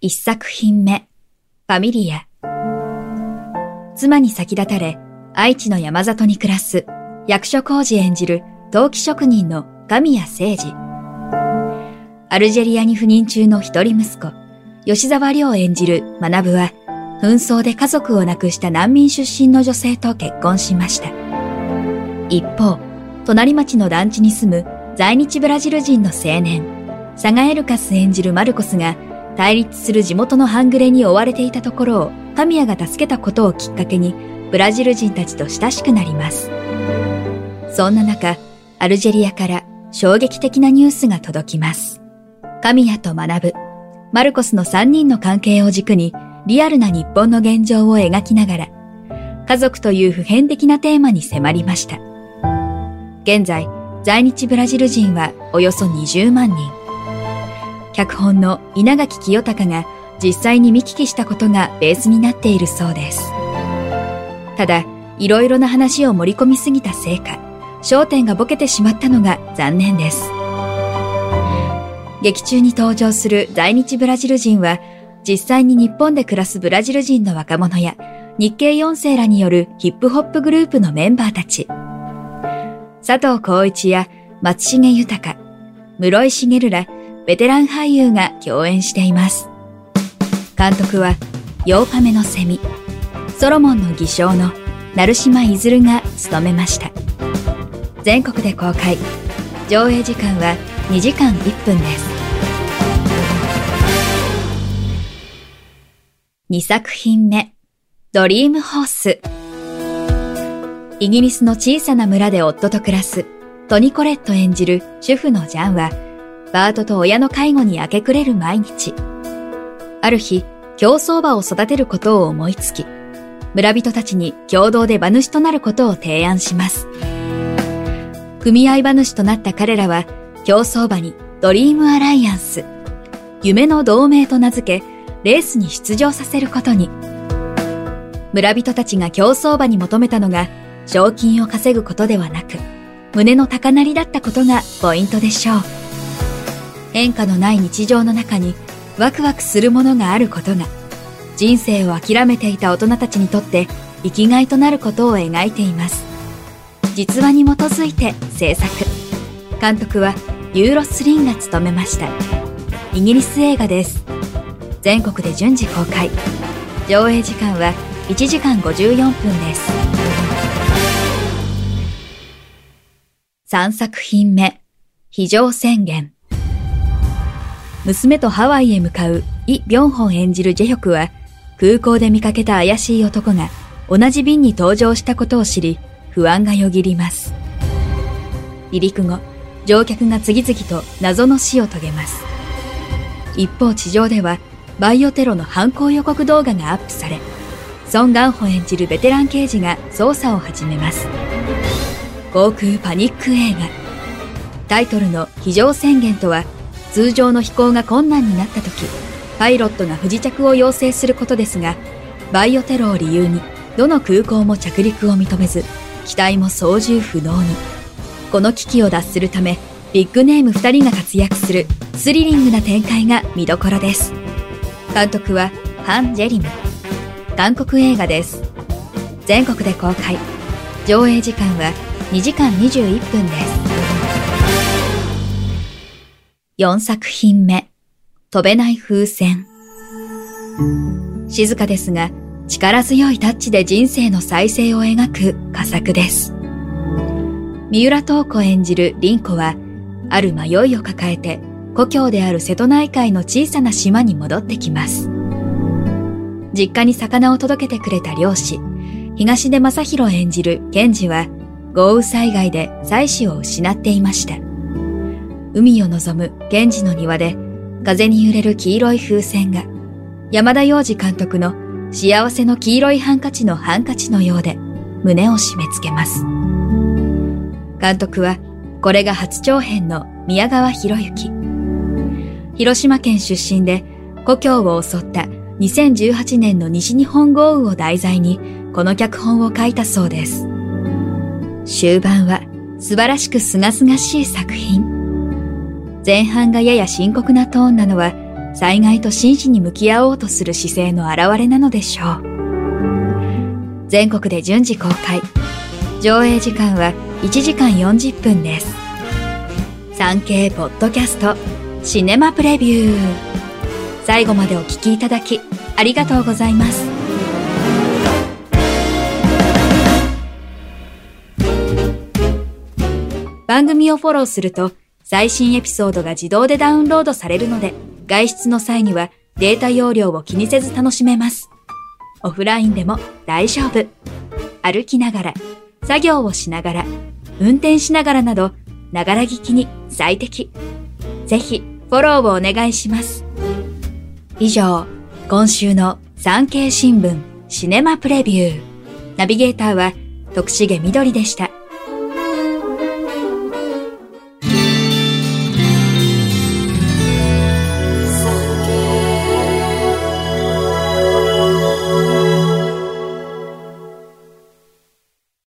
一作品目、ファミリア。妻に先立たれ、愛知の山里に暮らす役所広司演じる陶器職人の神谷誠司。アルジェリアに赴任中の一人息子、吉沢亮演じる学は、紛争で家族を亡くした難民出身の女性と結婚しました。一方、隣町の団地に住む在日ブラジル人の青年、サガエルカス演じるマルコスが対立する地元の半グレに追われていたところを神谷が助けたことをきっかけにブラジル人たちと親しくなります。そんな中、アルジェリアから衝撃的なニュースが届きます。神谷と学ぶ、マルコスの3人の関係を軸にリアルな日本の現状を描きながら、家族という普遍的なテーマに迫りました。現在、在日ブラジル人はおよそ20万人。脚本の稲垣清隆が実際に見聞きしたことがベースになっているそうです。ただ、いろいろな話を盛り込みすぎたせいか、焦点がボケてしまったのが残念です。劇中に登場する在日ブラジル人は、実際に日本で暮らすブラジル人の若者や日系4世らによるヒップホップグループのメンバーたち。佐藤浩一や松重豊、室井茂らベテラン俳優が共演しています。監督は、ヨーパメのセミ、ソロモンの偽証の成島いずるが務めました。全国で公開。上映時間は2時間1分です。2作品目、ドリームホース。イギリスの小さな村で夫と暮らすトニコレット演じる主婦のジャンは、バートと親の介護に明け暮れる毎日。ある日、競走馬を育てることを思いつき、村人たちに共同で馬主となることを提案します。組合馬主となった彼らは、競走馬にドリームアライアンス、夢の同盟と名付け、レースに出場させることに。村人たちが競走馬に求めたのが、賞金を稼ぐことではなく、胸の高鳴りだったことがポイントでしょう。変化のない日常の中にワクワクするものがあることが、人生を諦めていた大人たちにとって生きがいとなることを描いています。実話に基づいて制作。監督はユーロスリンが務めました。イギリス映画です。全国で順次公開。上映時間は1時間54分です。3作品目、非常宣言。娘とハワイへ向かうイ・ビョンホン演じるジェヒョクは、空港で見かけた怪しい男が同じ便に搭乗したことを知り、不安がよぎります。離陸後、乗客が次々と謎の死を遂げます。一方地上では、バイオテロの犯行予告動画がアップされ、ソン・ガンホ演じるベテラン刑事が捜査を始めます。航空パニック映画。タイトルの非常宣言とは、通常の飛行が困難になった時、パイロットが不時着を要請することですが、バイオテロを理由に、どの空港も着陸を認めず、機体も操縦不能に。この危機を脱するため、ビッグネーム2人が活躍するスリリングな展開が見どころです。監督はハン・ジェリム。韓国映画です。全国で公開。上映時間は2時間21分です。4作品目、飛べない風船。静かですが、力強いタッチで人生の再生を描く佳作です。三浦透子演じる凛子は、ある迷いを抱えて、故郷である瀬戸内海の小さな島に戻ってきます。実家に魚を届けてくれた漁師、東出正宏演じる賢治は、豪雨災害で妻子を失っていました。海を望む源氏の庭で風に揺れる黄色い風船が山田洋次監督の幸せの黄色いハンカチのハンカチのようで胸を締め付けます。監督はこれが初長編の宮川博之。広島県出身で故郷を襲った2018年の西日本豪雨を題材にこの脚本を書いたそうです。終盤は素晴らしく清々しい作品。前半がやや深刻なトーンなのは災害と真摯に向き合おうとする姿勢の表れなのでしょう。全国で順次公開。上映時間は1時間40分です。産経ポッドキャストシネマプレビュー。最後までお聞きいただきありがとうございます。番組をフォローすると最新エピソードが自動でダウンロードされるので外出の際にはデータ容量を気にせず楽しめます。オフラインでも大丈夫。歩きながら、作業をしながら、運転しながらなど、ながら聞きに最適。ぜひ、フォローをお願いします。以上、今週の産経新聞シネマプレビュー。ナビゲーターは徳重みどりでした。